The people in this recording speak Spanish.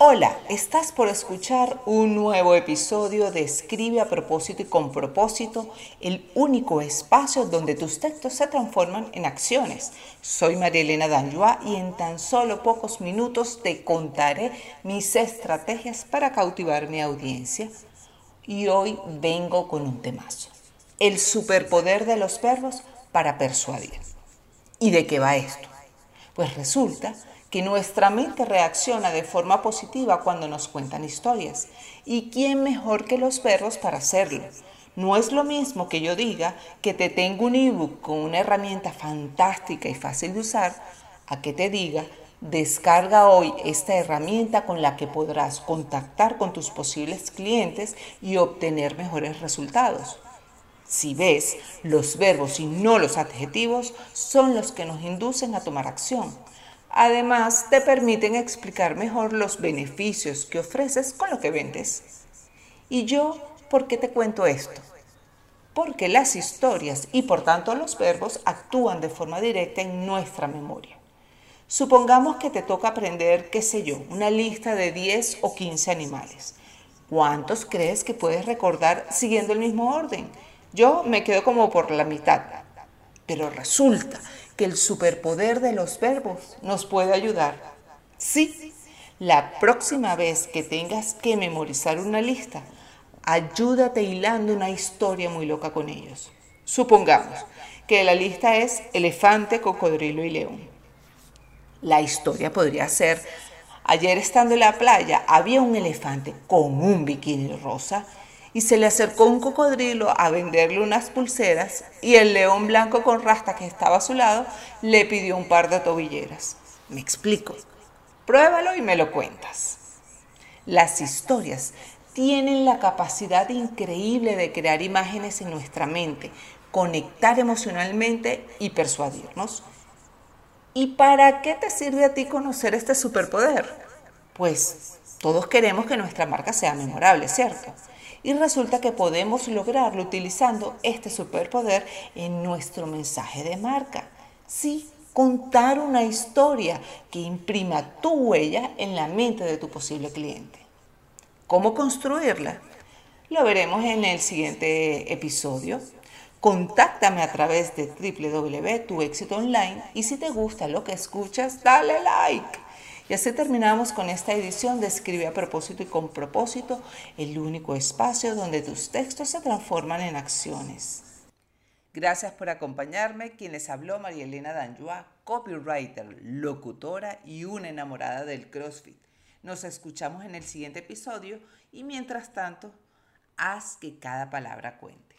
Hola, estás por escuchar un nuevo episodio de Escribe a propósito y con propósito, el único espacio donde tus textos se transforman en acciones. Soy María Elena Danjoa y en tan solo pocos minutos te contaré mis estrategias para cautivar mi audiencia. Y hoy vengo con un temazo, el superpoder de los verbos para persuadir. ¿Y de qué va esto? Pues resulta que nuestra mente reacciona de forma positiva cuando nos cuentan historias. ¿Y quién mejor que los perros para hacerlo? No es lo mismo que yo diga que te tengo un ebook con una herramienta fantástica y fácil de usar, a que te diga, descarga hoy esta herramienta con la que podrás contactar con tus posibles clientes y obtener mejores resultados. Si ves, los verbos y no los adjetivos son los que nos inducen a tomar acción. Además, te permiten explicar mejor los beneficios que ofreces con lo que vendes. ¿Y yo por qué te cuento esto? Porque las historias y por tanto los verbos actúan de forma directa en nuestra memoria. Supongamos que te toca aprender, qué sé yo, una lista de 10 o 15 animales. ¿Cuántos crees que puedes recordar siguiendo el mismo orden? Yo me quedo como por la mitad. Pero resulta que el superpoder de los verbos nos puede ayudar. Sí, la próxima vez que tengas que memorizar una lista, ayúdate hilando una historia muy loca con ellos. Supongamos que la lista es elefante, cocodrilo y león. La historia podría ser, ayer estando en la playa había un elefante con un bikini rosa y se le acercó un cocodrilo a venderle unas pulseras y el león blanco con rasta que estaba a su lado le pidió un par de tobilleras. Me explico. Pruébalo y me lo cuentas. Las historias tienen la capacidad increíble de crear imágenes en nuestra mente, conectar emocionalmente y persuadirnos. ¿Y para qué te sirve a ti conocer este superpoder? Pues todos queremos que nuestra marca sea memorable, ¿cierto? Y resulta que podemos lograrlo utilizando este superpoder en nuestro mensaje de marca. Sí, contar una historia que imprima tu huella en la mente de tu posible cliente. ¿Cómo construirla? Lo veremos en el siguiente episodio. Contáctame a través de www.tuexitoonline y si te gusta lo que escuchas, dale like. Y así terminamos con esta edición de a propósito y con propósito, el único espacio donde tus textos se transforman en acciones. Gracias por acompañarme. Quien les habló, María Elena Danjua, copywriter, locutora y una enamorada del CrossFit. Nos escuchamos en el siguiente episodio y mientras tanto, haz que cada palabra cuente.